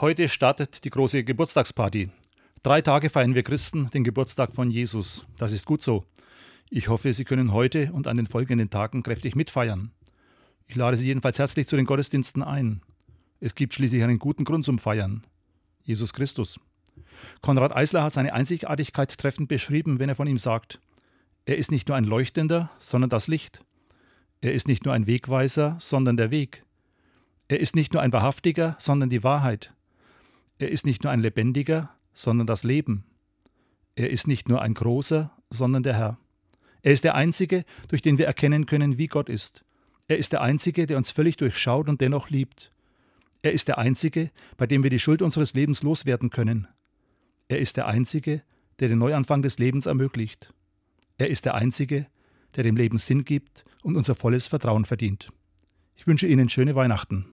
Heute startet die große Geburtstagsparty. Drei Tage feiern wir Christen den Geburtstag von Jesus. Das ist gut so. Ich hoffe, Sie können heute und an den folgenden Tagen kräftig mitfeiern. Ich lade Sie jedenfalls herzlich zu den Gottesdiensten ein. Es gibt schließlich einen guten Grund zum Feiern. Jesus Christus. Konrad Eisler hat seine Einzigartigkeit treffend beschrieben, wenn er von ihm sagt, er ist nicht nur ein Leuchtender, sondern das Licht. Er ist nicht nur ein Wegweiser, sondern der Weg. Er ist nicht nur ein Wahrhaftiger, sondern die Wahrheit. Er ist nicht nur ein Lebendiger, sondern das Leben. Er ist nicht nur ein Großer, sondern der Herr. Er ist der Einzige, durch den wir erkennen können, wie Gott ist. Er ist der Einzige, der uns völlig durchschaut und dennoch liebt. Er ist der Einzige, bei dem wir die Schuld unseres Lebens loswerden können. Er ist der Einzige, der den Neuanfang des Lebens ermöglicht. Er ist der Einzige, der dem Leben Sinn gibt und unser volles Vertrauen verdient. Ich wünsche Ihnen schöne Weihnachten.